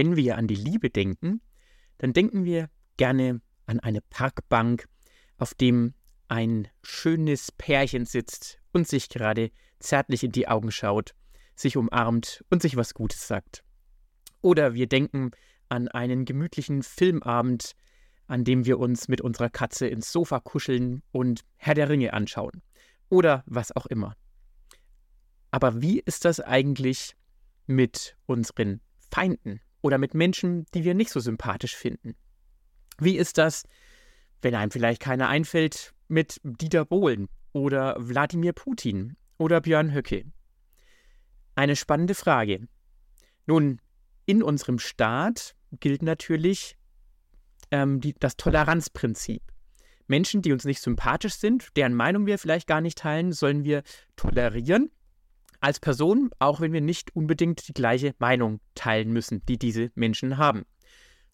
Wenn wir an die Liebe denken, dann denken wir gerne an eine Parkbank, auf dem ein schönes Pärchen sitzt und sich gerade zärtlich in die Augen schaut, sich umarmt und sich was Gutes sagt. Oder wir denken an einen gemütlichen Filmabend, an dem wir uns mit unserer Katze ins Sofa kuscheln und Herr der Ringe anschauen. Oder was auch immer. Aber wie ist das eigentlich mit unseren Feinden oder mit Menschen, die wir nicht so sympathisch finden? Wie ist das, wenn einem vielleicht keiner einfällt, mit Dieter Bohlen oder Wladimir Putin oder Björn Höcke? Eine spannende Frage. Nun, in unserem Staat gilt natürlich ähm, die, das Toleranzprinzip. Menschen, die uns nicht sympathisch sind, deren Meinung wir vielleicht gar nicht teilen, sollen wir tolerieren als Person, auch wenn wir nicht unbedingt die gleiche Meinung teilen müssen, die diese Menschen haben.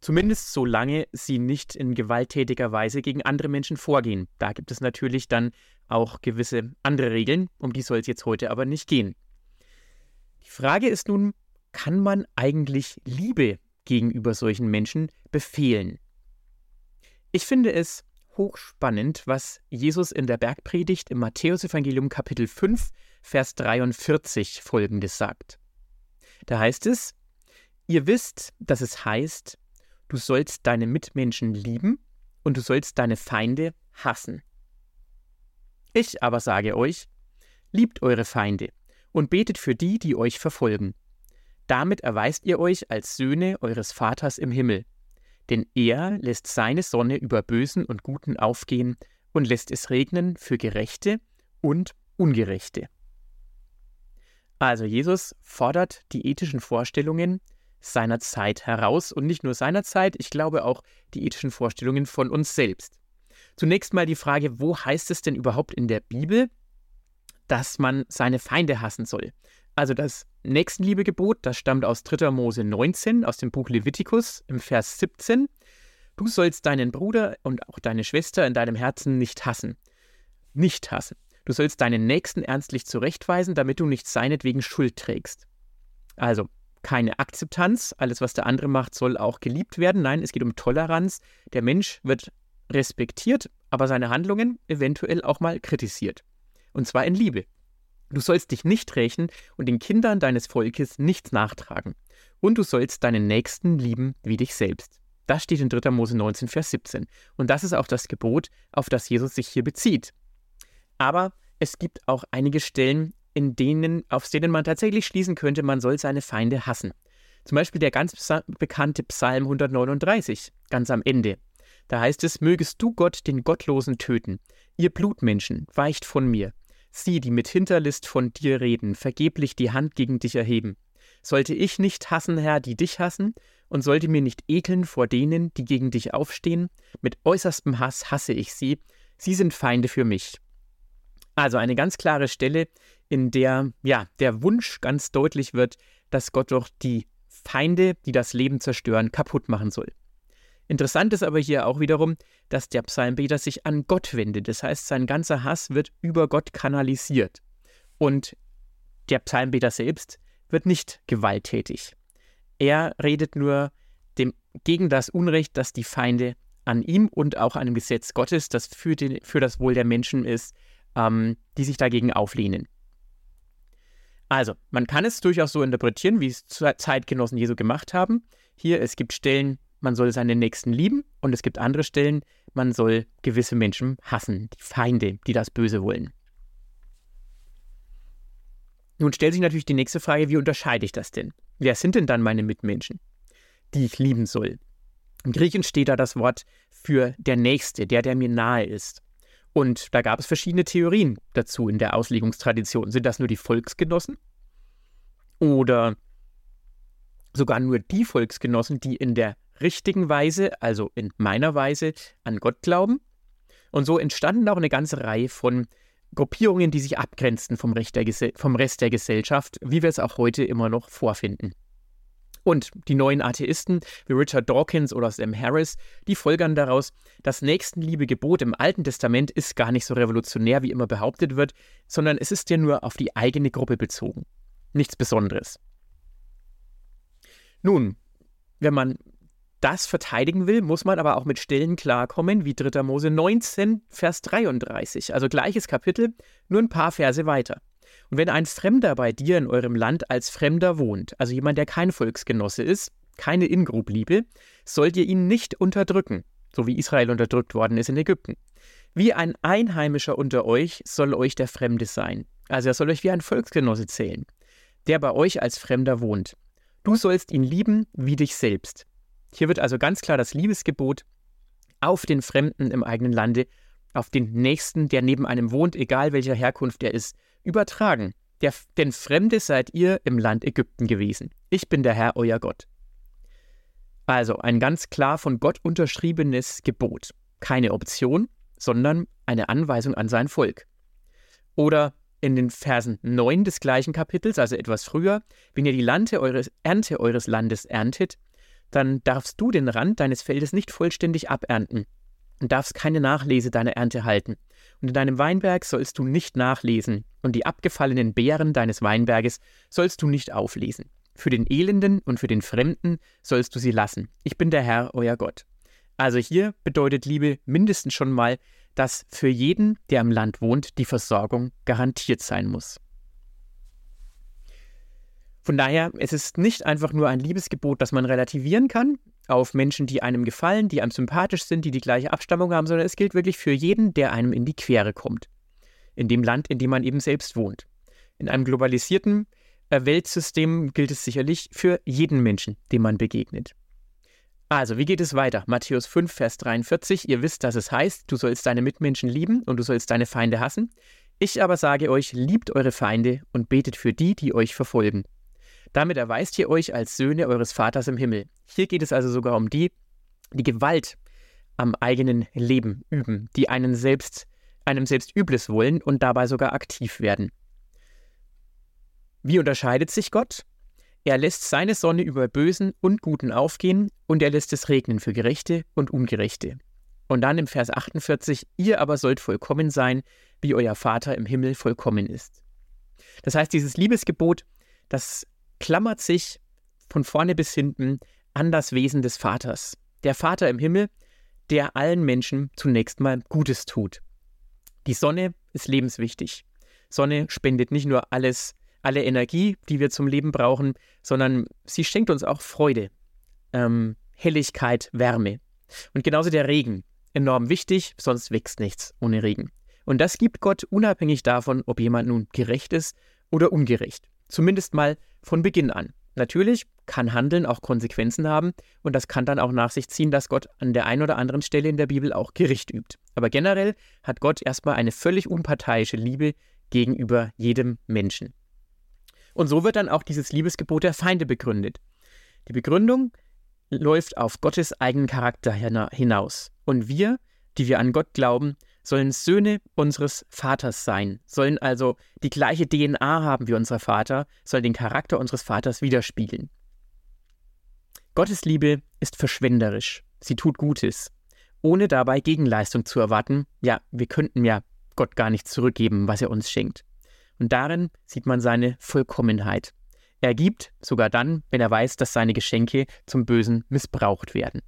Zumindest solange sie nicht in gewalttätiger Weise gegen andere Menschen vorgehen. Da gibt es natürlich dann auch gewisse andere Regeln, um die soll es jetzt heute aber nicht gehen. Die Frage ist nun, kann man eigentlich Liebe gegenüber solchen Menschen befehlen? Ich finde es hochspannend, was Jesus in der Bergpredigt im Matthäusevangelium Kapitel 5 Vers 43 folgendes sagt. Da heißt es, ihr wisst, dass es heißt, du sollst deine Mitmenschen lieben und du sollst deine Feinde hassen. Ich aber sage euch, liebt eure Feinde und betet für die, die euch verfolgen. Damit erweist ihr euch als Söhne eures Vaters im Himmel. Denn er lässt seine Sonne über Bösen und Guten aufgehen und lässt es regnen für Gerechte und Ungerechte. Also Jesus fordert die ethischen Vorstellungen seiner Zeit heraus und nicht nur seiner Zeit, ich glaube auch die ethischen Vorstellungen von uns selbst. Zunächst mal die Frage, wo heißt es denn überhaupt in der Bibel, dass man seine Feinde hassen soll? Also das Nächstenliebegebot, das stammt aus 3. Mose 19, aus dem Buch Levitikus im Vers 17. Du sollst deinen Bruder und auch deine Schwester in deinem Herzen nicht hassen. Nicht hassen. Du sollst deinen Nächsten ernstlich zurechtweisen, damit du nicht seinetwegen Schuld trägst. Also keine Akzeptanz, alles, was der andere macht, soll auch geliebt werden. Nein, es geht um Toleranz. Der Mensch wird respektiert, aber seine Handlungen eventuell auch mal kritisiert. Und zwar in Liebe. Du sollst dich nicht rächen und den Kindern deines Volkes nichts nachtragen. Und du sollst deinen Nächsten lieben wie dich selbst. Das steht in 3. Mose 19, Vers 17. Und das ist auch das Gebot, auf das Jesus sich hier bezieht. Aber es gibt auch einige Stellen, in denen, auf denen man tatsächlich schließen könnte, man soll seine Feinde hassen. Zum Beispiel der ganz bekannte Psalm 139, ganz am Ende. Da heißt es, mögest du Gott den Gottlosen töten. Ihr Blutmenschen, weicht von mir. Sie, die mit Hinterlist von dir reden, vergeblich die Hand gegen dich erheben. Sollte ich nicht hassen, Herr, die dich hassen, und sollte mir nicht ekeln vor denen, die gegen dich aufstehen? Mit äußerstem Hass hasse ich sie, sie sind Feinde für mich. Also eine ganz klare Stelle, in der ja der Wunsch ganz deutlich wird, dass Gott doch die Feinde, die das Leben zerstören, kaputt machen soll. Interessant ist aber hier auch wiederum, dass der Psalmbeter sich an Gott wendet. Das heißt, sein ganzer Hass wird über Gott kanalisiert. Und der Psalmbeter selbst wird nicht gewalttätig. Er redet nur dem, gegen das Unrecht, das die Feinde an ihm und auch an dem Gesetz Gottes, das für, den, für das Wohl der Menschen ist, ähm, die sich dagegen auflehnen. Also, man kann es durchaus so interpretieren, wie es Zeitgenossen Jesu gemacht haben. Hier, es gibt Stellen, man soll seine Nächsten lieben und es gibt andere Stellen, man soll gewisse Menschen hassen, die Feinde, die das Böse wollen. Nun stellt sich natürlich die nächste Frage, wie unterscheide ich das denn? Wer sind denn dann meine Mitmenschen, die ich lieben soll? Im Griechen steht da das Wort für der Nächste, der, der mir nahe ist. Und da gab es verschiedene Theorien dazu in der Auslegungstradition. Sind das nur die Volksgenossen? Oder sogar nur die Volksgenossen, die in der richtigen Weise, also in meiner Weise, an Gott glauben? Und so entstanden auch eine ganze Reihe von Gruppierungen, die sich abgrenzten vom, Rest der Gesellschaft, wie wir es auch heute immer noch vorfinden. Und die neuen Atheisten wie Richard Dawkins oder Sam Harris, die folgern daraus, das Nächstenliebe-Gebot im Alten Testament ist gar nicht so revolutionär, wie immer behauptet wird, sondern es ist ja nur auf die eigene Gruppe bezogen. Nichts Besonderes. Nun, wenn man das verteidigen will, muss man aber auch mit Stellen klarkommen, wie 3. Mose 19, Vers 33. Also gleiches Kapitel, nur ein paar Verse weiter. Und wenn ein Fremder bei dir in eurem Land als Fremder wohnt, also jemand, der kein Volksgenosse ist, keine Ingrubliebe, sollt ihr ihn nicht unterdrücken, so wie Israel unterdrückt worden ist in Ägypten. Wie ein Einheimischer unter euch soll euch der Fremde sein. Also er soll euch wie ein Volksgenosse zählen, der bei euch als Fremder wohnt. Du sollst ihn lieben wie dich selbst. Hier wird also ganz klar das Liebesgebot auf den Fremden im eigenen Lande, auf den Nächsten, der neben einem wohnt, egal welcher Herkunft er ist, übertragen. Der, denn Fremde seid ihr im Land Ägypten gewesen. Ich bin der Herr, euer Gott. Also ein ganz klar von Gott unterschriebenes Gebot. Keine Option, sondern eine Anweisung an sein Volk. Oder in den Versen 9 des gleichen Kapitels, also etwas früher, wenn ihr die eures, Ernte eures Landes erntet, dann darfst du den Rand deines Feldes nicht vollständig abernten und darfst keine Nachlese deiner Ernte halten. Und in deinem Weinberg sollst du nicht nachlesen, und die abgefallenen Beeren deines Weinberges sollst du nicht auflesen. Für den Elenden und für den Fremden sollst du sie lassen. Ich bin der Herr, euer Gott. Also hier bedeutet Liebe mindestens schon mal, dass für jeden, der im Land wohnt, die Versorgung garantiert sein muss. Von daher, es ist nicht einfach nur ein Liebesgebot, das man relativieren kann auf Menschen, die einem gefallen, die einem sympathisch sind, die die gleiche Abstammung haben, sondern es gilt wirklich für jeden, der einem in die Quere kommt. In dem Land, in dem man eben selbst wohnt. In einem globalisierten äh, Weltsystem gilt es sicherlich für jeden Menschen, dem man begegnet. Also, wie geht es weiter? Matthäus 5, Vers 43. Ihr wisst, dass es heißt, du sollst deine Mitmenschen lieben und du sollst deine Feinde hassen. Ich aber sage euch, liebt eure Feinde und betet für die, die euch verfolgen. Damit erweist ihr euch als Söhne eures Vaters im Himmel. Hier geht es also sogar um die, die Gewalt am eigenen Leben üben, die einen selbst, einem selbst Übles wollen und dabei sogar aktiv werden. Wie unterscheidet sich Gott? Er lässt seine Sonne über Bösen und Guten aufgehen und er lässt es regnen für Gerechte und Ungerechte. Und dann im Vers 48, ihr aber sollt vollkommen sein, wie euer Vater im Himmel vollkommen ist. Das heißt, dieses Liebesgebot, das klammert sich von vorne bis hinten an das Wesen des Vaters. Der Vater im Himmel, der allen Menschen zunächst mal Gutes tut. Die Sonne ist lebenswichtig. Sonne spendet nicht nur alles, alle Energie, die wir zum Leben brauchen, sondern sie schenkt uns auch Freude, ähm, Helligkeit, Wärme. Und genauso der Regen. Enorm wichtig, sonst wächst nichts ohne Regen. Und das gibt Gott unabhängig davon, ob jemand nun gerecht ist oder ungerecht. Zumindest mal von Beginn an. Natürlich kann Handeln auch Konsequenzen haben und das kann dann auch nach sich ziehen, dass Gott an der einen oder anderen Stelle in der Bibel auch Gericht übt. Aber generell hat Gott erstmal eine völlig unparteiische Liebe gegenüber jedem Menschen. Und so wird dann auch dieses Liebesgebot der Feinde begründet. Die Begründung läuft auf Gottes eigenen Charakter hinaus. Und wir, die wir an Gott glauben, sollen Söhne unseres Vaters sein, sollen also die gleiche DNA haben wie unser Vater, sollen den Charakter unseres Vaters widerspiegeln. Gottes Liebe ist verschwenderisch, sie tut Gutes, ohne dabei Gegenleistung zu erwarten. Ja, wir könnten ja Gott gar nicht zurückgeben, was er uns schenkt. Und darin sieht man seine Vollkommenheit. Er gibt sogar dann, wenn er weiß, dass seine Geschenke zum Bösen missbraucht werden.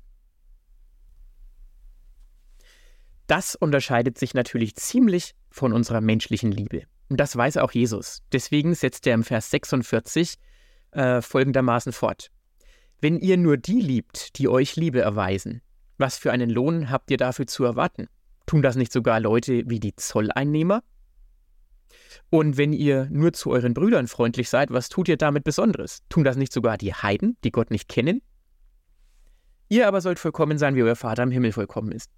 Das unterscheidet sich natürlich ziemlich von unserer menschlichen Liebe. Und das weiß auch Jesus. Deswegen setzt er im Vers 46 äh, folgendermaßen fort. Wenn ihr nur die liebt, die euch Liebe erweisen, was für einen Lohn habt ihr dafür zu erwarten? Tun das nicht sogar Leute wie die Zolleinnehmer? Und wenn ihr nur zu euren Brüdern freundlich seid, was tut ihr damit Besonderes? Tun das nicht sogar die Heiden, die Gott nicht kennen? Ihr aber sollt vollkommen sein, wie euer Vater im Himmel vollkommen ist.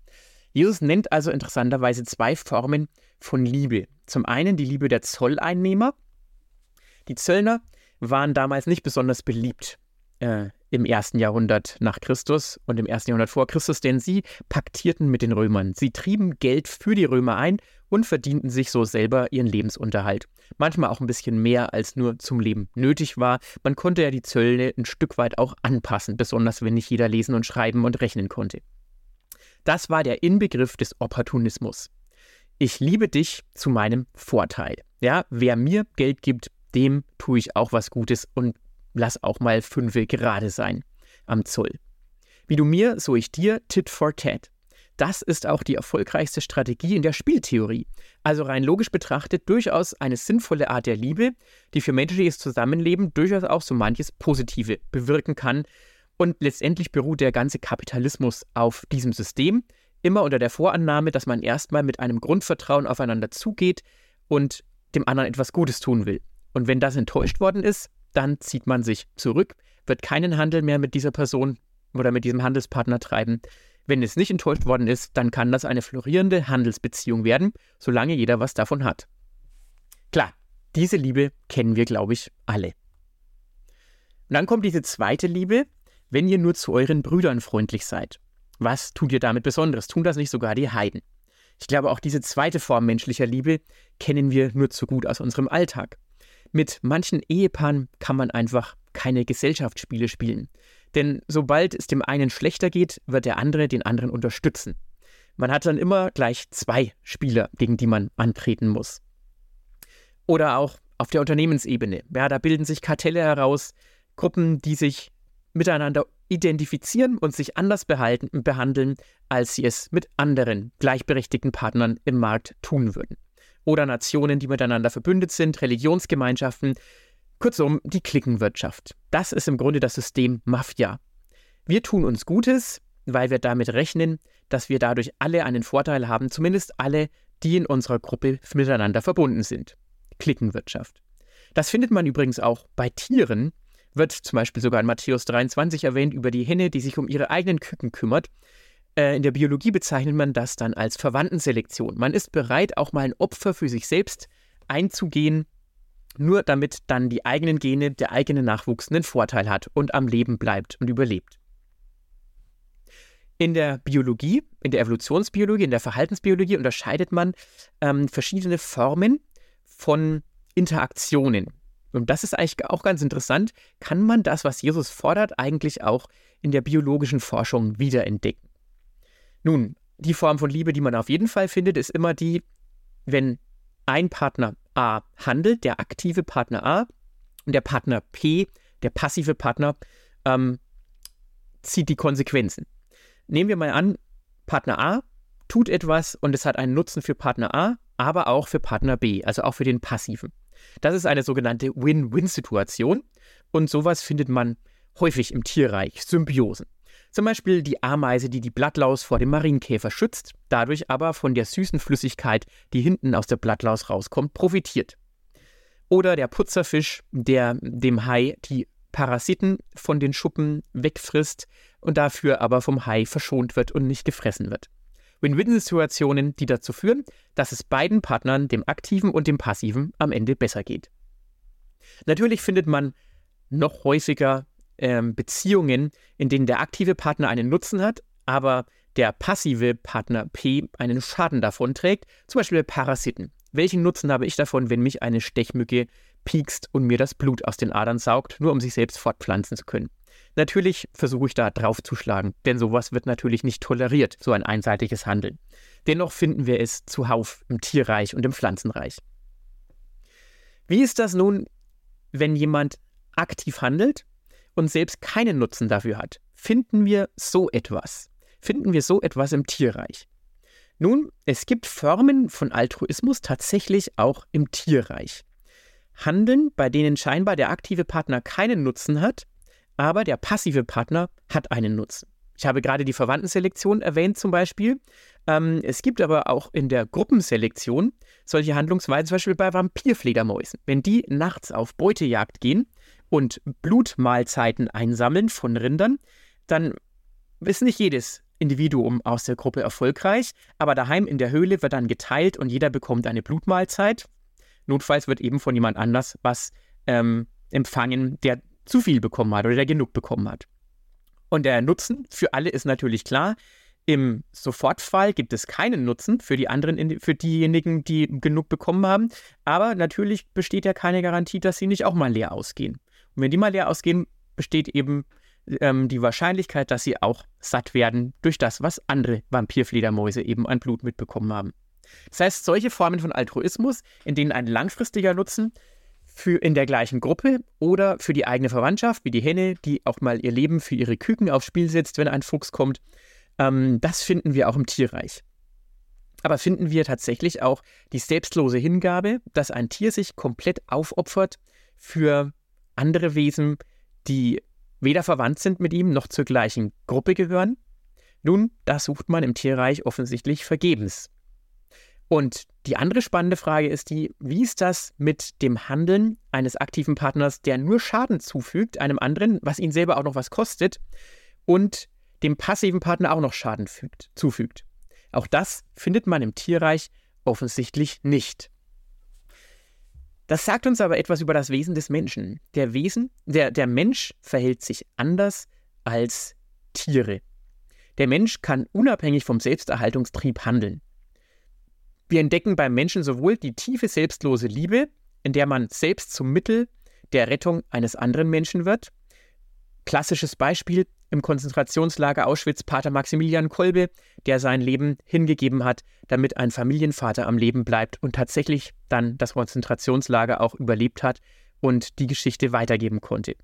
Jesus nennt also interessanterweise zwei Formen von Liebe. Zum einen die Liebe der Zolleinnehmer. Die Zöllner waren damals nicht besonders beliebt äh, im ersten Jahrhundert nach Christus und im ersten Jahrhundert vor Christus, denn sie paktierten mit den Römern. Sie trieben Geld für die Römer ein und verdienten sich so selber ihren Lebensunterhalt. Manchmal auch ein bisschen mehr, als nur zum Leben nötig war. Man konnte ja die Zölle ein Stück weit auch anpassen, besonders wenn nicht jeder lesen und schreiben und rechnen konnte. Das war der Inbegriff des Opportunismus. Ich liebe dich zu meinem Vorteil. Ja, wer mir Geld gibt, dem tue ich auch was Gutes und lass auch mal fünfe gerade sein. am Zoll. Wie du mir, so ich dir, Tit for Tat. Das ist auch die erfolgreichste Strategie in der Spieltheorie. Also rein logisch betrachtet durchaus eine sinnvolle Art der Liebe, die für menschliches Zusammenleben durchaus auch so manches Positive bewirken kann. Und letztendlich beruht der ganze Kapitalismus auf diesem System, immer unter der Vorannahme, dass man erstmal mit einem Grundvertrauen aufeinander zugeht und dem anderen etwas Gutes tun will. Und wenn das enttäuscht worden ist, dann zieht man sich zurück, wird keinen Handel mehr mit dieser Person oder mit diesem Handelspartner treiben, wenn es nicht enttäuscht worden ist, dann kann das eine florierende Handelsbeziehung werden, solange jeder was davon hat. Klar, diese Liebe kennen wir, glaube ich, alle. Und dann kommt diese zweite Liebe, wenn ihr nur zu euren Brüdern freundlich seid. Was tut ihr damit Besonderes? Tun das nicht sogar die Heiden? Ich glaube, auch diese zweite Form menschlicher Liebe kennen wir nur zu gut aus unserem Alltag. Mit manchen Ehepaaren kann man einfach keine Gesellschaftsspiele spielen. Denn sobald es dem einen schlechter geht, wird der andere den anderen unterstützen. Man hat dann immer gleich zwei Spieler, gegen die man antreten muss. Oder auch auf der Unternehmensebene. Ja, da bilden sich Kartelle heraus, Gruppen, die sich miteinander identifizieren und sich anders behalten, behandeln, als sie es mit anderen gleichberechtigten Partnern im Markt tun würden. Oder Nationen, die miteinander verbündet sind, Religionsgemeinschaften, Kurzum, die Klickenwirtschaft. Das ist im Grunde das System Mafia. Wir tun uns Gutes, weil wir damit rechnen, dass wir dadurch alle einen Vorteil haben, zumindest alle, die in unserer Gruppe miteinander verbunden sind. Klickenwirtschaft. Das findet man übrigens auch bei Tieren, wird zum Beispiel sogar in Matthäus 23 erwähnt über die Henne, die sich um ihre eigenen Küken kümmert. Äh, in der Biologie bezeichnet man das dann als Verwandtenselektion. Man ist bereit, auch mal ein Opfer für sich selbst einzugehen, nur damit dann die eigenen Gene, der eigene Nachwuchs einen Vorteil hat und am Leben bleibt und überlebt. In der Biologie, in der Evolutionsbiologie, in der Verhaltensbiologie unterscheidet man ähm, verschiedene Formen von Interaktionen. Und das ist eigentlich auch ganz interessant. Kann man das, was Jesus fordert, eigentlich auch in der biologischen Forschung wiederentdecken? Nun, die Form von Liebe, die man auf jeden Fall findet, ist immer die, wenn ein Partner A handelt, der aktive Partner A, und der Partner P, der passive Partner, ähm, zieht die Konsequenzen. Nehmen wir mal an, Partner A tut etwas und es hat einen Nutzen für Partner A, aber auch für Partner B, also auch für den passiven. Das ist eine sogenannte Win-Win-Situation und sowas findet man häufig im Tierreich, Symbiosen. Zum Beispiel die Ameise, die die Blattlaus vor dem Marienkäfer schützt, dadurch aber von der süßen Flüssigkeit, die hinten aus der Blattlaus rauskommt, profitiert. Oder der Putzerfisch, der dem Hai die Parasiten von den Schuppen wegfrisst und dafür aber vom Hai verschont wird und nicht gefressen wird. Win-Win-Situationen, die dazu führen, dass es beiden Partnern, dem aktiven und dem passiven, am Ende besser geht. Natürlich findet man noch häufiger ähm, Beziehungen, in denen der aktive Partner einen Nutzen hat, aber der passive Partner P einen Schaden davon trägt, zum Beispiel Parasiten. Welchen Nutzen habe ich davon, wenn mich eine Stechmücke piekst und mir das Blut aus den Adern saugt, nur um sich selbst fortpflanzen zu können? Natürlich versuche ich da draufzuschlagen, denn sowas wird natürlich nicht toleriert, so ein einseitiges Handeln. Dennoch finden wir es zuhauf im Tierreich und im Pflanzenreich. Wie ist das nun, wenn jemand aktiv handelt und selbst keinen Nutzen dafür hat, finden wir so etwas. Finden wir so etwas im Tierreich. Nun, es gibt Formen von Altruismus tatsächlich auch im Tierreich. Handeln, bei denen scheinbar der aktive Partner keinen Nutzen hat, aber der passive Partner hat einen Nutzen. Ich habe gerade die Verwandtenselektion erwähnt zum Beispiel. Ähm, es gibt aber auch in der Gruppenselektion solche Handlungsweisen, zum Beispiel bei Vampirfledermäusen. Wenn die nachts auf Beutejagd gehen, und Blutmahlzeiten einsammeln von Rindern, dann ist nicht jedes Individuum aus der Gruppe erfolgreich, aber daheim in der Höhle wird dann geteilt und jeder bekommt eine Blutmahlzeit. Notfalls wird eben von jemand anders was ähm, empfangen, der zu viel bekommen hat oder der genug bekommen hat. Und der Nutzen für alle ist natürlich klar. Im Sofortfall gibt es keinen Nutzen für die anderen, für diejenigen, die genug bekommen haben. Aber natürlich besteht ja keine Garantie, dass sie nicht auch mal leer ausgehen. Und wenn die mal leer ausgehen, besteht eben ähm, die Wahrscheinlichkeit, dass sie auch satt werden durch das, was andere Vampirfledermäuse eben an Blut mitbekommen haben. Das heißt, solche Formen von Altruismus, in denen ein langfristiger Nutzen für in der gleichen Gruppe oder für die eigene Verwandtschaft, wie die Henne, die auch mal ihr Leben für ihre Küken aufs Spiel setzt, wenn ein Fuchs kommt. Ähm, das finden wir auch im Tierreich. Aber finden wir tatsächlich auch die selbstlose Hingabe, dass ein Tier sich komplett aufopfert für andere Wesen, die weder verwandt sind mit ihm noch zur gleichen Gruppe gehören? Nun, das sucht man im Tierreich offensichtlich vergebens. Und die andere spannende Frage ist die, wie ist das mit dem Handeln eines aktiven Partners, der nur Schaden zufügt einem anderen, was ihn selber auch noch was kostet, und dem passiven Partner auch noch Schaden fügt, zufügt? Auch das findet man im Tierreich offensichtlich nicht. Das sagt uns aber etwas über das Wesen des Menschen. Der Wesen, der, der Mensch verhält sich anders als Tiere. Der Mensch kann unabhängig vom Selbsterhaltungstrieb handeln. Wir entdecken beim Menschen sowohl die tiefe selbstlose Liebe, in der man selbst zum Mittel der Rettung eines anderen Menschen wird. Klassisches Beispiel im Konzentrationslager Auschwitz Pater Maximilian Kolbe, der sein Leben hingegeben hat, damit ein Familienvater am Leben bleibt und tatsächlich dann das Konzentrationslager auch überlebt hat und die Geschichte weitergeben konnte.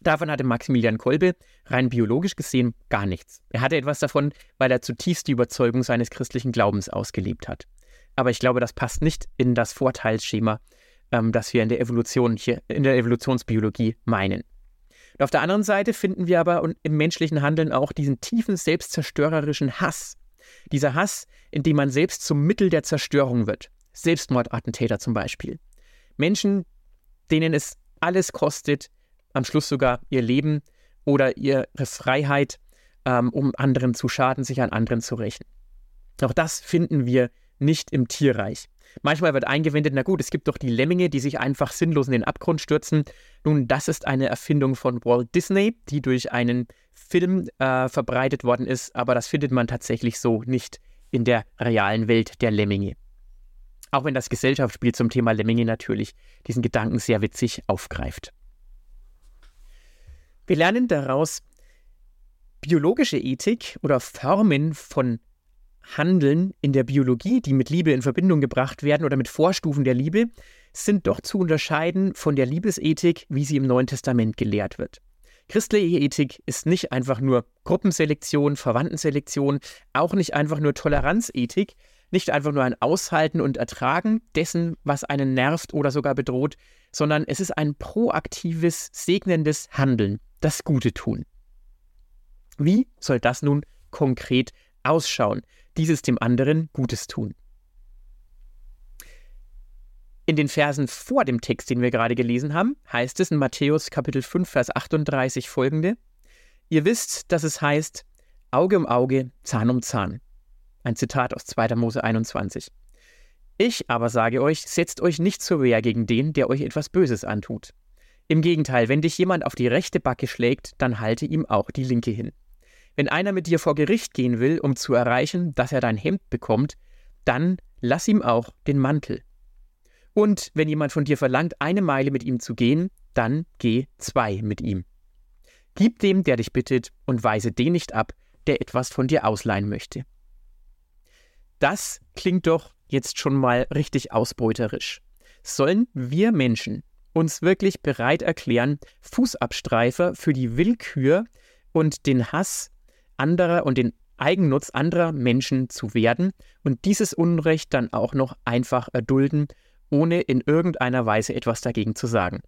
Davon hatte Maximilian Kolbe rein biologisch gesehen gar nichts. Er hatte etwas davon, weil er zutiefst die Überzeugung seines christlichen Glaubens ausgelebt hat. Aber ich glaube, das passt nicht in das Vorteilsschema, ähm, das wir in der Evolution hier in der Evolutionsbiologie meinen. Und auf der anderen Seite finden wir aber im menschlichen Handeln auch diesen tiefen selbstzerstörerischen Hass. Dieser Hass, in dem man selbst zum Mittel der Zerstörung wird. Selbstmordattentäter zum Beispiel. Menschen, denen es alles kostet, am Schluss sogar ihr Leben oder ihre Freiheit, ähm, um anderen zu schaden, sich an anderen zu rächen. Auch das finden wir nicht im Tierreich. Manchmal wird eingewendet, na gut, es gibt doch die Lemminge, die sich einfach sinnlos in den Abgrund stürzen. Nun, das ist eine Erfindung von Walt Disney, die durch einen Film äh, verbreitet worden ist, aber das findet man tatsächlich so nicht in der realen Welt der Lemminge. Auch wenn das Gesellschaftsspiel zum Thema Lemminge natürlich diesen Gedanken sehr witzig aufgreift. Wir lernen daraus, biologische Ethik oder Formen von Handeln in der Biologie, die mit Liebe in Verbindung gebracht werden oder mit Vorstufen der Liebe, sind doch zu unterscheiden von der Liebesethik, wie sie im Neuen Testament gelehrt wird. Christliche Ethik ist nicht einfach nur Gruppenselektion, Verwandtenselektion, auch nicht einfach nur Toleranzethik, nicht einfach nur ein Aushalten und Ertragen dessen, was einen nervt oder sogar bedroht, sondern es ist ein proaktives, segnendes Handeln, das Gute tun. Wie soll das nun konkret ausschauen? Dieses dem anderen Gutes tun. In den Versen vor dem Text, den wir gerade gelesen haben, heißt es in Matthäus Kapitel 5, Vers 38 folgende: Ihr wisst, dass es heißt, Auge um Auge, Zahn um Zahn. Ein Zitat aus 2. Mose 21. Ich aber sage euch, setzt euch nicht zur Wehr gegen den, der euch etwas Böses antut. Im Gegenteil, wenn dich jemand auf die rechte Backe schlägt, dann halte ihm auch die linke hin. Wenn einer mit dir vor Gericht gehen will, um zu erreichen, dass er dein Hemd bekommt, dann lass ihm auch den Mantel. Und wenn jemand von dir verlangt, eine Meile mit ihm zu gehen, dann geh zwei mit ihm. Gib dem, der dich bittet, und weise den nicht ab, der etwas von dir ausleihen möchte. Das klingt doch jetzt schon mal richtig ausbeuterisch. Sollen wir Menschen uns wirklich bereit erklären, Fußabstreifer für die Willkür und den Hass anderer und den Eigennutz anderer Menschen zu werden und dieses Unrecht dann auch noch einfach erdulden, ohne in irgendeiner Weise etwas dagegen zu sagen.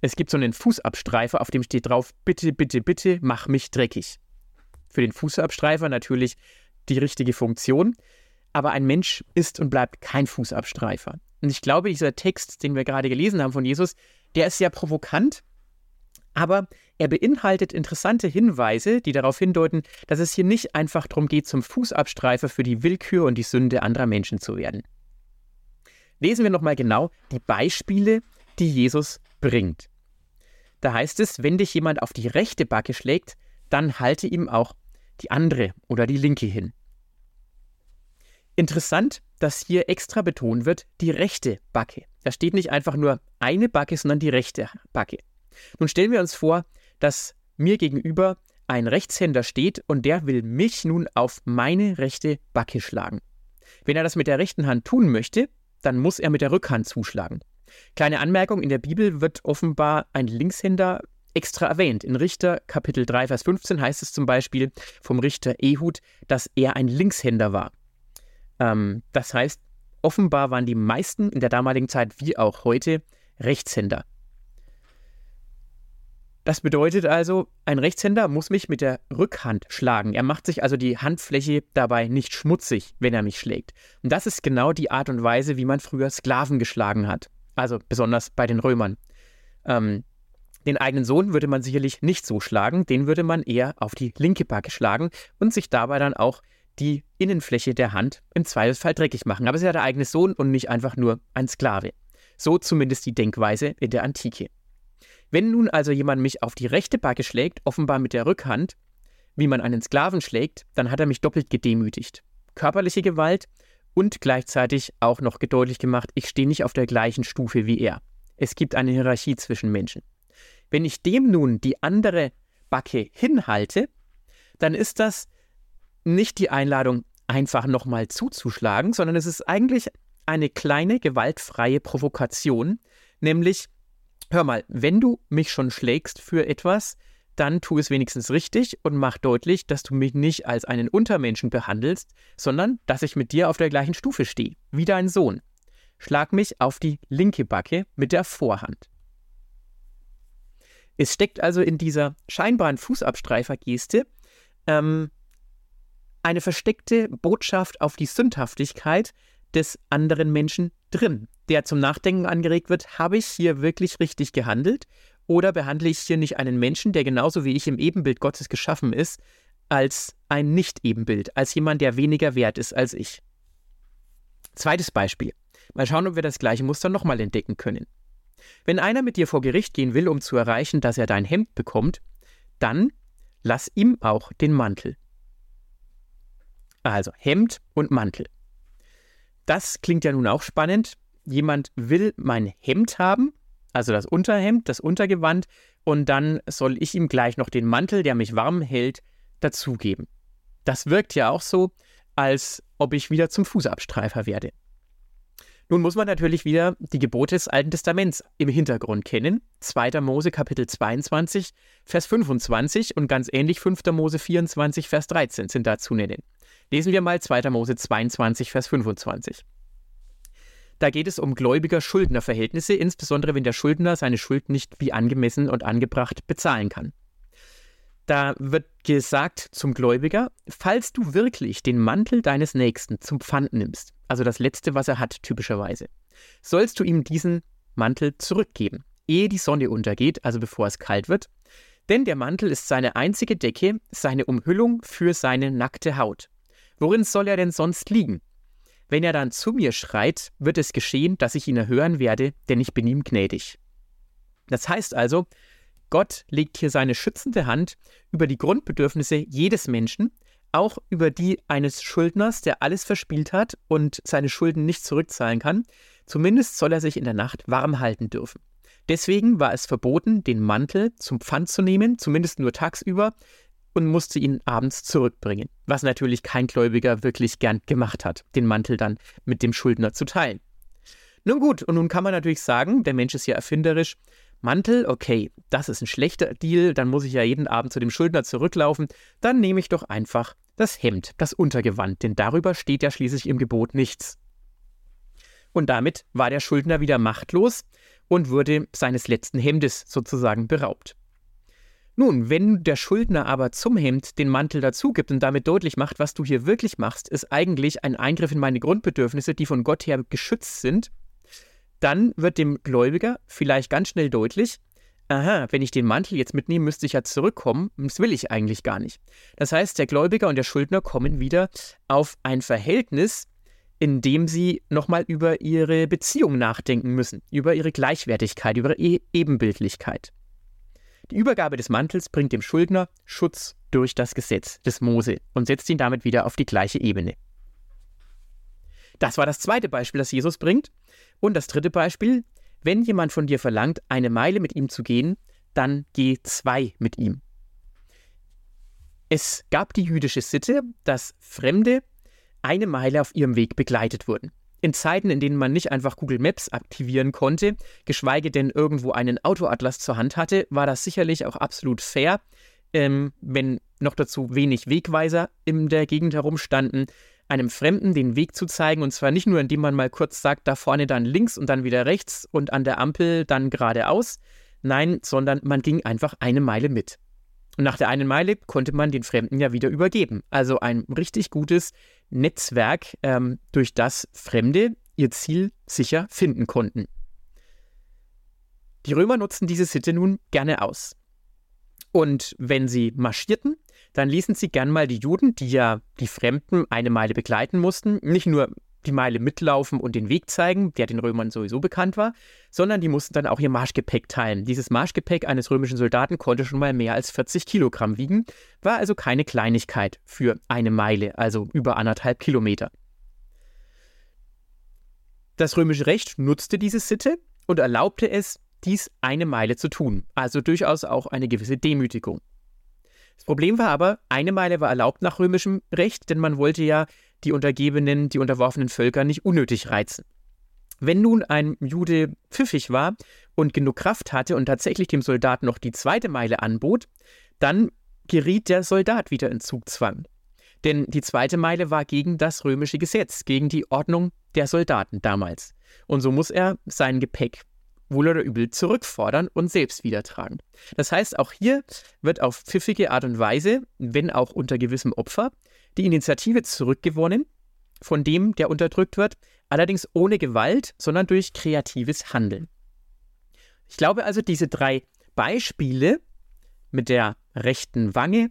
Es gibt so einen Fußabstreifer, auf dem steht drauf, bitte, bitte, bitte, mach mich dreckig. Für den Fußabstreifer natürlich die richtige Funktion, aber ein Mensch ist und bleibt kein Fußabstreifer. Und ich glaube, dieser Text, den wir gerade gelesen haben von Jesus, der ist sehr provokant, aber er beinhaltet interessante Hinweise, die darauf hindeuten, dass es hier nicht einfach darum geht, zum Fußabstreifer für die Willkür und die Sünde anderer Menschen zu werden. Lesen wir nochmal genau die Beispiele, die Jesus bringt. Da heißt es, wenn dich jemand auf die rechte Backe schlägt, dann halte ihm auch die andere oder die linke hin. Interessant, dass hier extra betont wird, die rechte Backe. Da steht nicht einfach nur eine Backe, sondern die rechte Backe. Nun stellen wir uns vor, dass mir gegenüber ein Rechtshänder steht und der will mich nun auf meine rechte Backe schlagen. Wenn er das mit der rechten Hand tun möchte, dann muss er mit der Rückhand zuschlagen. Kleine Anmerkung, in der Bibel wird offenbar ein Linkshänder extra erwähnt. In Richter Kapitel 3, Vers 15 heißt es zum Beispiel vom Richter Ehud, dass er ein Linkshänder war. Ähm, das heißt, offenbar waren die meisten in der damaligen Zeit wie auch heute Rechtshänder. Das bedeutet also, ein Rechtshänder muss mich mit der Rückhand schlagen. Er macht sich also die Handfläche dabei nicht schmutzig, wenn er mich schlägt. Und das ist genau die Art und Weise, wie man früher Sklaven geschlagen hat. Also besonders bei den Römern. Ähm, den eigenen Sohn würde man sicherlich nicht so schlagen, den würde man eher auf die linke Backe schlagen und sich dabei dann auch die Innenfläche der Hand im Zweifelsfall dreckig machen. Aber es ist ja der eigene Sohn und nicht einfach nur ein Sklave. So zumindest die Denkweise in der Antike. Wenn nun also jemand mich auf die rechte Backe schlägt, offenbar mit der Rückhand, wie man einen Sklaven schlägt, dann hat er mich doppelt gedemütigt. Körperliche Gewalt und gleichzeitig auch noch gedeutlich gemacht, ich stehe nicht auf der gleichen Stufe wie er. Es gibt eine Hierarchie zwischen Menschen. Wenn ich dem nun die andere Backe hinhalte, dann ist das nicht die Einladung, einfach nochmal zuzuschlagen, sondern es ist eigentlich eine kleine gewaltfreie Provokation, nämlich hör mal, wenn du mich schon schlägst für etwas, dann tu es wenigstens richtig und mach deutlich, dass du mich nicht als einen Untermenschen behandelst, sondern dass ich mit dir auf der gleichen Stufe stehe, wie dein Sohn. Schlag mich auf die linke Backe mit der Vorhand. Es steckt also in dieser scheinbaren Fußabstreifergeste ähm, eine versteckte Botschaft auf die Sündhaftigkeit des anderen Menschen drin der zum Nachdenken angeregt wird, habe ich hier wirklich richtig gehandelt oder behandle ich hier nicht einen Menschen, der genauso wie ich im Ebenbild Gottes geschaffen ist, als ein Nicht-Ebenbild, als jemand, der weniger wert ist als ich. Zweites Beispiel. Mal schauen, ob wir das gleiche Muster nochmal entdecken können. Wenn einer mit dir vor Gericht gehen will, um zu erreichen, dass er dein Hemd bekommt, dann lass ihm auch den Mantel. Also Hemd und Mantel. Das klingt ja nun auch spannend jemand will mein Hemd haben, also das Unterhemd, das Untergewand, und dann soll ich ihm gleich noch den Mantel, der mich warm hält, dazugeben. Das wirkt ja auch so, als ob ich wieder zum Fußabstreifer werde. Nun muss man natürlich wieder die Gebote des Alten Testaments im Hintergrund kennen. 2. Mose Kapitel 22, Vers 25 und ganz ähnlich 5. Mose 24, Vers 13 sind da zu nennen. Lesen wir mal 2. Mose 22, Vers 25. Da geht es um Gläubiger-Schuldner-Verhältnisse, insbesondere wenn der Schuldner seine Schuld nicht wie angemessen und angebracht bezahlen kann. Da wird gesagt zum Gläubiger, falls du wirklich den Mantel deines Nächsten zum Pfand nimmst, also das Letzte, was er hat typischerweise, sollst du ihm diesen Mantel zurückgeben, ehe die Sonne untergeht, also bevor es kalt wird, denn der Mantel ist seine einzige Decke, seine Umhüllung für seine nackte Haut. Worin soll er denn sonst liegen? Wenn er dann zu mir schreit, wird es geschehen, dass ich ihn erhören werde, denn ich bin ihm gnädig. Das heißt also, Gott legt hier seine schützende Hand über die Grundbedürfnisse jedes Menschen, auch über die eines Schuldners, der alles verspielt hat und seine Schulden nicht zurückzahlen kann. Zumindest soll er sich in der Nacht warm halten dürfen. Deswegen war es verboten, den Mantel zum Pfand zu nehmen, zumindest nur tagsüber, und musste ihn abends zurückbringen, was natürlich kein Gläubiger wirklich gern gemacht hat, den Mantel dann mit dem Schuldner zu teilen. Nun gut, und nun kann man natürlich sagen, der Mensch ist ja erfinderisch, Mantel, okay, das ist ein schlechter Deal, dann muss ich ja jeden Abend zu dem Schuldner zurücklaufen, dann nehme ich doch einfach das Hemd, das Untergewand, denn darüber steht ja schließlich im Gebot nichts. Und damit war der Schuldner wieder machtlos und wurde seines letzten Hemdes sozusagen beraubt. Nun, wenn der Schuldner aber zum Hemd den Mantel dazu gibt und damit deutlich macht, was du hier wirklich machst, ist eigentlich ein Eingriff in meine Grundbedürfnisse, die von Gott her geschützt sind, dann wird dem Gläubiger vielleicht ganz schnell deutlich, aha, wenn ich den Mantel jetzt mitnehme, müsste ich ja zurückkommen, das will ich eigentlich gar nicht. Das heißt, der Gläubiger und der Schuldner kommen wieder auf ein Verhältnis, in dem sie nochmal über ihre Beziehung nachdenken müssen, über ihre Gleichwertigkeit, über ihre Ebenbildlichkeit. Die Übergabe des Mantels bringt dem Schuldner Schutz durch das Gesetz des Mose und setzt ihn damit wieder auf die gleiche Ebene. Das war das zweite Beispiel, das Jesus bringt. Und das dritte Beispiel, wenn jemand von dir verlangt, eine Meile mit ihm zu gehen, dann geh zwei mit ihm. Es gab die jüdische Sitte, dass Fremde eine Meile auf ihrem Weg begleitet wurden. In Zeiten, in denen man nicht einfach Google Maps aktivieren konnte, geschweige denn irgendwo einen Autoatlas zur Hand hatte, war das sicherlich auch absolut fair, ähm, wenn noch dazu wenig Wegweiser in der Gegend herumstanden, einem Fremden den Weg zu zeigen. Und zwar nicht nur, indem man mal kurz sagt, da vorne dann links und dann wieder rechts und an der Ampel dann geradeaus. Nein, sondern man ging einfach eine Meile mit. Und nach der einen Meile konnte man den Fremden ja wieder übergeben. Also ein richtig gutes Netzwerk, ähm, durch das Fremde ihr Ziel sicher finden konnten. Die Römer nutzten diese Sitte nun gerne aus. Und wenn sie marschierten, dann ließen sie gern mal die Juden, die ja die Fremden eine Meile begleiten mussten, nicht nur die Meile mitlaufen und den Weg zeigen, der den Römern sowieso bekannt war, sondern die mussten dann auch ihr Marschgepäck teilen. Dieses Marschgepäck eines römischen Soldaten konnte schon mal mehr als 40 Kilogramm wiegen, war also keine Kleinigkeit für eine Meile, also über anderthalb Kilometer. Das römische Recht nutzte diese Sitte und erlaubte es, dies eine Meile zu tun, also durchaus auch eine gewisse Demütigung. Das Problem war aber, eine Meile war erlaubt nach römischem Recht, denn man wollte ja die untergebenen, die unterworfenen Völker nicht unnötig reizen. Wenn nun ein Jude pfiffig war und genug Kraft hatte und tatsächlich dem Soldaten noch die zweite Meile anbot, dann geriet der Soldat wieder in Zugzwang. Denn die zweite Meile war gegen das römische Gesetz, gegen die Ordnung der Soldaten damals. Und so muss er sein Gepäck wohl oder übel zurückfordern und selbst wieder tragen. Das heißt, auch hier wird auf pfiffige Art und Weise, wenn auch unter gewissem Opfer, die Initiative zurückgewonnen von dem, der unterdrückt wird, allerdings ohne Gewalt, sondern durch kreatives Handeln. Ich glaube also, diese drei Beispiele mit der rechten Wange,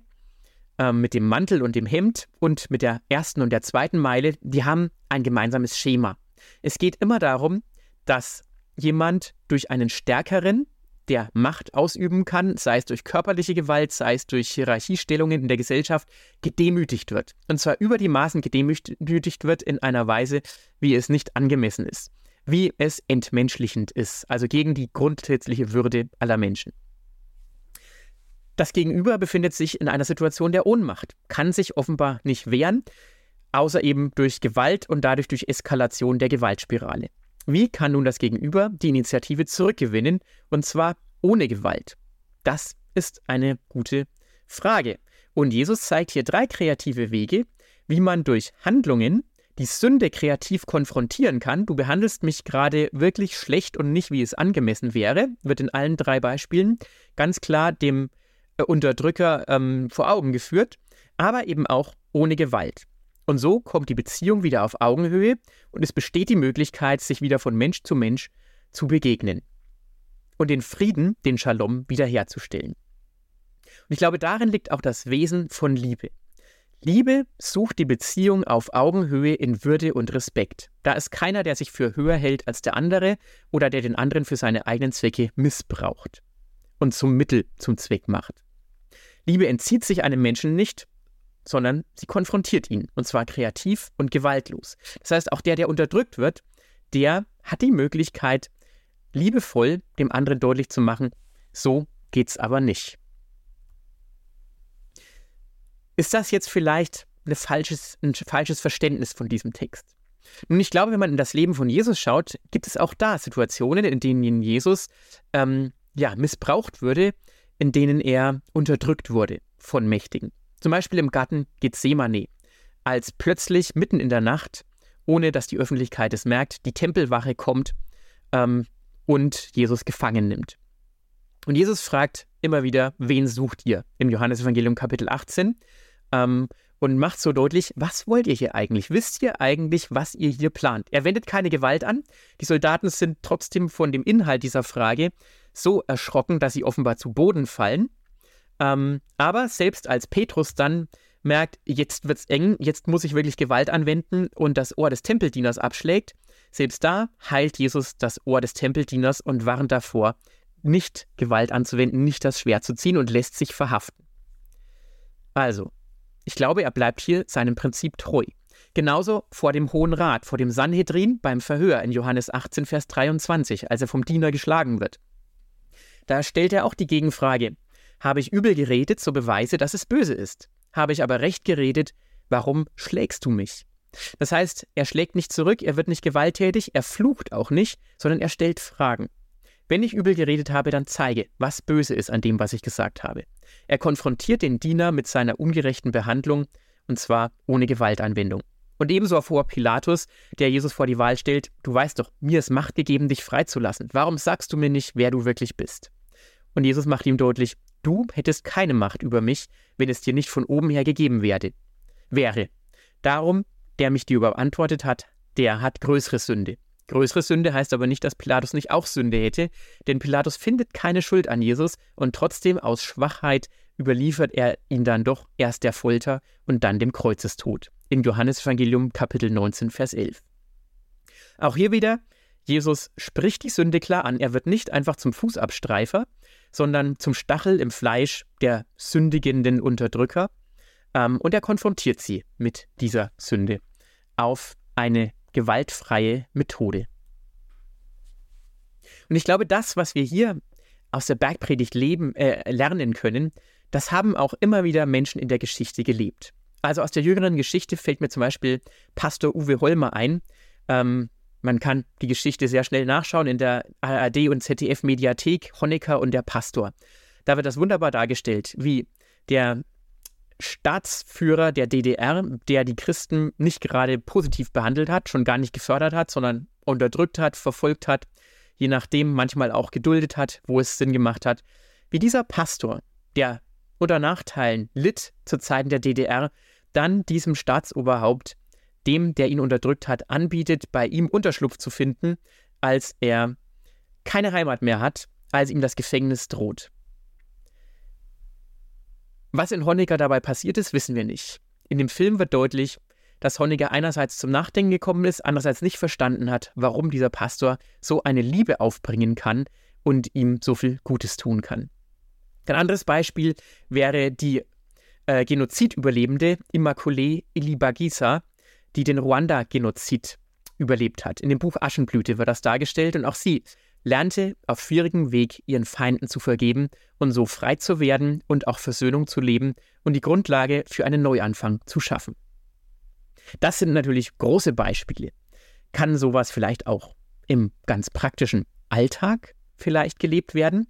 äh, mit dem Mantel und dem Hemd und mit der ersten und der zweiten Meile, die haben ein gemeinsames Schema. Es geht immer darum, dass jemand durch einen Stärkeren, der Macht ausüben kann, sei es durch körperliche Gewalt, sei es durch Hierarchiestellungen in der Gesellschaft, gedemütigt wird. Und zwar über die Maßen gedemütigt wird in einer Weise, wie es nicht angemessen ist, wie es entmenschlichend ist, also gegen die grundsätzliche Würde aller Menschen. Das Gegenüber befindet sich in einer Situation der Ohnmacht, kann sich offenbar nicht wehren, außer eben durch Gewalt und dadurch durch Eskalation der Gewaltspirale. Wie kann nun das Gegenüber die Initiative zurückgewinnen, und zwar ohne Gewalt? Das ist eine gute Frage. Und Jesus zeigt hier drei kreative Wege, wie man durch Handlungen die Sünde kreativ konfrontieren kann. Du behandelst mich gerade wirklich schlecht und nicht, wie es angemessen wäre, wird in allen drei Beispielen ganz klar dem äh, Unterdrücker ähm, vor Augen geführt, aber eben auch ohne Gewalt. Und so kommt die Beziehung wieder auf Augenhöhe und es besteht die Möglichkeit, sich wieder von Mensch zu Mensch zu begegnen und den Frieden, den Shalom wiederherzustellen. Und ich glaube, darin liegt auch das Wesen von Liebe. Liebe sucht die Beziehung auf Augenhöhe in Würde und Respekt. Da ist keiner, der sich für höher hält als der andere oder der den anderen für seine eigenen Zwecke missbraucht und zum Mittel zum Zweck macht. Liebe entzieht sich einem Menschen nicht, sondern sie konfrontiert ihn, und zwar kreativ und gewaltlos. Das heißt, auch der, der unterdrückt wird, der hat die Möglichkeit, liebevoll dem anderen deutlich zu machen, so geht's aber nicht. Ist das jetzt vielleicht falsches, ein falsches Verständnis von diesem Text? Nun, ich glaube, wenn man in das Leben von Jesus schaut, gibt es auch da Situationen, in denen Jesus ähm, ja, missbraucht wurde, in denen er unterdrückt wurde von Mächtigen. Zum Beispiel im Garten Gethsemane, als plötzlich mitten in der Nacht, ohne dass die Öffentlichkeit es merkt, die Tempelwache kommt ähm, und Jesus gefangen nimmt. Und Jesus fragt immer wieder, wen sucht ihr? Im Johannesevangelium Kapitel 18 ähm, und macht so deutlich, was wollt ihr hier eigentlich? Wisst ihr eigentlich, was ihr hier plant? Er wendet keine Gewalt an. Die Soldaten sind trotzdem von dem Inhalt dieser Frage so erschrocken, dass sie offenbar zu Boden fallen. Ähm, aber selbst als Petrus dann merkt, jetzt wird's eng, jetzt muss ich wirklich Gewalt anwenden und das Ohr des Tempeldieners abschlägt, selbst da heilt Jesus das Ohr des Tempeldieners und warnt davor, nicht Gewalt anzuwenden, nicht das Schwert zu ziehen und lässt sich verhaften. Also, ich glaube, er bleibt hier seinem Prinzip treu. Genauso vor dem Hohen Rat, vor dem Sanhedrin beim Verhör in Johannes 18, Vers 23, als er vom Diener geschlagen wird. Da stellt er auch die Gegenfrage, habe ich übel geredet, so beweise, dass es böse ist. Habe ich aber recht geredet, warum schlägst du mich? Das heißt, er schlägt nicht zurück, er wird nicht gewalttätig, er flucht auch nicht, sondern er stellt Fragen. Wenn ich übel geredet habe, dann zeige, was böse ist an dem, was ich gesagt habe. Er konfrontiert den Diener mit seiner ungerechten Behandlung, und zwar ohne Gewaltanwendung. Und ebenso vor Pilatus, der Jesus vor die Wahl stellt, du weißt doch, mir ist Macht gegeben, dich freizulassen. Warum sagst du mir nicht, wer du wirklich bist? Und Jesus macht ihm deutlich, du hättest keine Macht über mich, wenn es dir nicht von oben her gegeben werde. Wäre. Darum, der mich dir überantwortet hat, der hat größere Sünde. Größere Sünde heißt aber nicht, dass Pilatus nicht auch Sünde hätte, denn Pilatus findet keine Schuld an Jesus und trotzdem aus Schwachheit überliefert er ihn dann doch erst der Folter und dann dem Kreuzestod. In Johannes Evangelium Kapitel 19, Vers 11. Auch hier wieder, Jesus spricht die Sünde klar an. Er wird nicht einfach zum Fußabstreifer, sondern zum Stachel im Fleisch der sündigenden Unterdrücker. Ähm, und er konfrontiert sie mit dieser Sünde auf eine gewaltfreie Methode. Und ich glaube, das, was wir hier aus der Bergpredigt leben, äh, lernen können, das haben auch immer wieder Menschen in der Geschichte gelebt. Also aus der jüngeren Geschichte fällt mir zum Beispiel Pastor Uwe Holmer ein. Ähm, man kann die Geschichte sehr schnell nachschauen in der ARD und ZDF Mediathek, Honecker und der Pastor. Da wird das wunderbar dargestellt, wie der Staatsführer der DDR, der die Christen nicht gerade positiv behandelt hat, schon gar nicht gefördert hat, sondern unterdrückt hat, verfolgt hat, je nachdem manchmal auch geduldet hat, wo es Sinn gemacht hat, wie dieser Pastor, der unter Nachteilen litt zu Zeiten der DDR, dann diesem Staatsoberhaupt, dem, der ihn unterdrückt hat, anbietet, bei ihm Unterschlupf zu finden, als er keine Heimat mehr hat, als ihm das Gefängnis droht. Was in Honecker dabei passiert ist, wissen wir nicht. In dem Film wird deutlich, dass Honecker einerseits zum Nachdenken gekommen ist, andererseits nicht verstanden hat, warum dieser Pastor so eine Liebe aufbringen kann und ihm so viel Gutes tun kann. Ein anderes Beispiel wäre die äh, Genozidüberlebende Immaculée Ilibagisa, die den Ruanda-Genozid überlebt hat. In dem Buch Aschenblüte wird das dargestellt und auch sie lernte auf schwierigem Weg ihren Feinden zu vergeben und so frei zu werden und auch Versöhnung zu leben und die Grundlage für einen Neuanfang zu schaffen. Das sind natürlich große Beispiele. Kann sowas vielleicht auch im ganz praktischen Alltag vielleicht gelebt werden?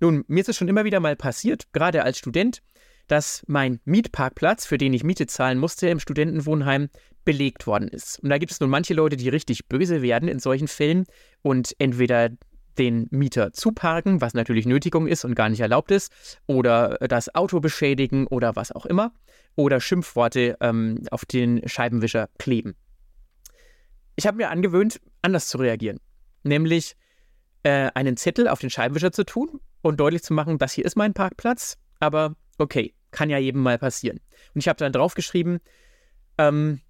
Nun, mir ist es schon immer wieder mal passiert, gerade als Student, dass mein Mietparkplatz, für den ich Miete zahlen musste im Studentenwohnheim, belegt worden ist. Und da gibt es nun manche Leute, die richtig böse werden in solchen Fällen und entweder den Mieter zuparken, was natürlich Nötigung ist und gar nicht erlaubt ist, oder das Auto beschädigen oder was auch immer, oder Schimpfworte ähm, auf den Scheibenwischer kleben. Ich habe mir angewöhnt, anders zu reagieren, nämlich äh, einen Zettel auf den Scheibenwischer zu tun und deutlich zu machen, das hier ist mein Parkplatz, aber okay, kann ja jedem mal passieren. Und ich habe dann draufgeschrieben, ähm,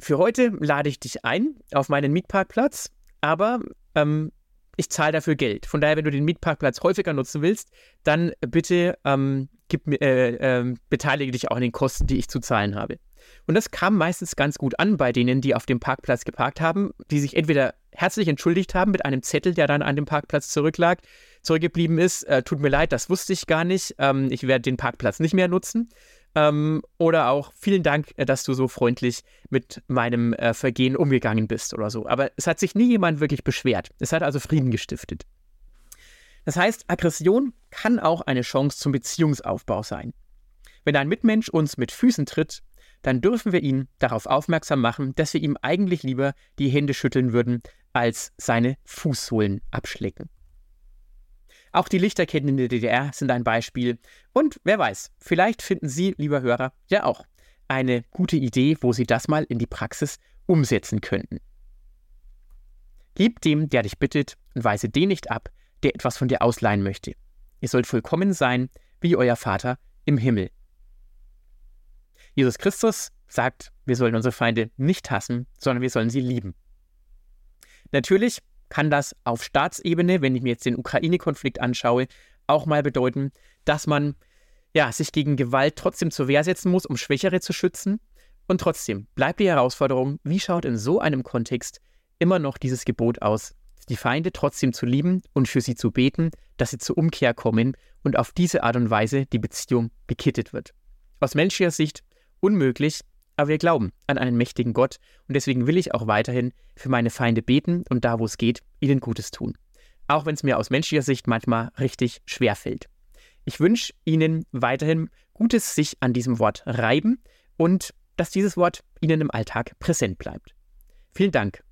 für heute lade ich dich ein auf meinen Mietparkplatz, aber ähm, ich zahle dafür Geld. Von daher, wenn du den Mietparkplatz häufiger nutzen willst, dann bitte ähm, gib, äh, äh, beteilige dich auch an den Kosten, die ich zu zahlen habe. Und das kam meistens ganz gut an bei denen, die auf dem Parkplatz geparkt haben, die sich entweder herzlich entschuldigt haben mit einem Zettel, der dann an dem Parkplatz zurücklag, zurückgeblieben ist, äh, tut mir leid, das wusste ich gar nicht, ähm, ich werde den Parkplatz nicht mehr nutzen. Ähm, oder auch vielen Dank, äh, dass du so freundlich mit meinem äh, Vergehen umgegangen bist oder so. Aber es hat sich nie jemand wirklich beschwert. Es hat also Frieden gestiftet. Das heißt, Aggression kann auch eine Chance zum Beziehungsaufbau sein. Wenn ein Mitmensch uns mit Füßen tritt, dann dürfen wir ihn darauf aufmerksam machen, dass wir ihm eigentlich lieber die Hände schütteln würden, als seine Fußsohlen abschlecken. Auch die Lichterketten in der DDR sind ein Beispiel. Und wer weiß, vielleicht finden Sie, lieber Hörer, ja auch eine gute Idee, wo Sie das mal in die Praxis umsetzen könnten. Gib dem, der dich bittet, und weise den nicht ab, der etwas von dir ausleihen möchte. Ihr sollt vollkommen sein, wie euer Vater im Himmel. Jesus Christus sagt, wir sollen unsere Feinde nicht hassen, sondern wir sollen sie lieben. Natürlich kann das auf Staatsebene, wenn ich mir jetzt den Ukraine-Konflikt anschaue, auch mal bedeuten, dass man ja, sich gegen Gewalt trotzdem zur Wehr setzen muss, um Schwächere zu schützen. Und trotzdem bleibt die Herausforderung, wie schaut in so einem Kontext immer noch dieses Gebot aus, die Feinde trotzdem zu lieben und für sie zu beten, dass sie zur Umkehr kommen und auf diese Art und Weise die Beziehung bekittet wird. Aus menschlicher Sicht unmöglich, aber wir glauben an einen mächtigen Gott und deswegen will ich auch weiterhin für meine Feinde beten und da, wo es geht, ihnen Gutes tun. Auch wenn es mir aus menschlicher Sicht manchmal richtig schwer fällt. Ich wünsche Ihnen weiterhin Gutes sich an diesem Wort reiben und dass dieses Wort Ihnen im Alltag präsent bleibt. Vielen Dank.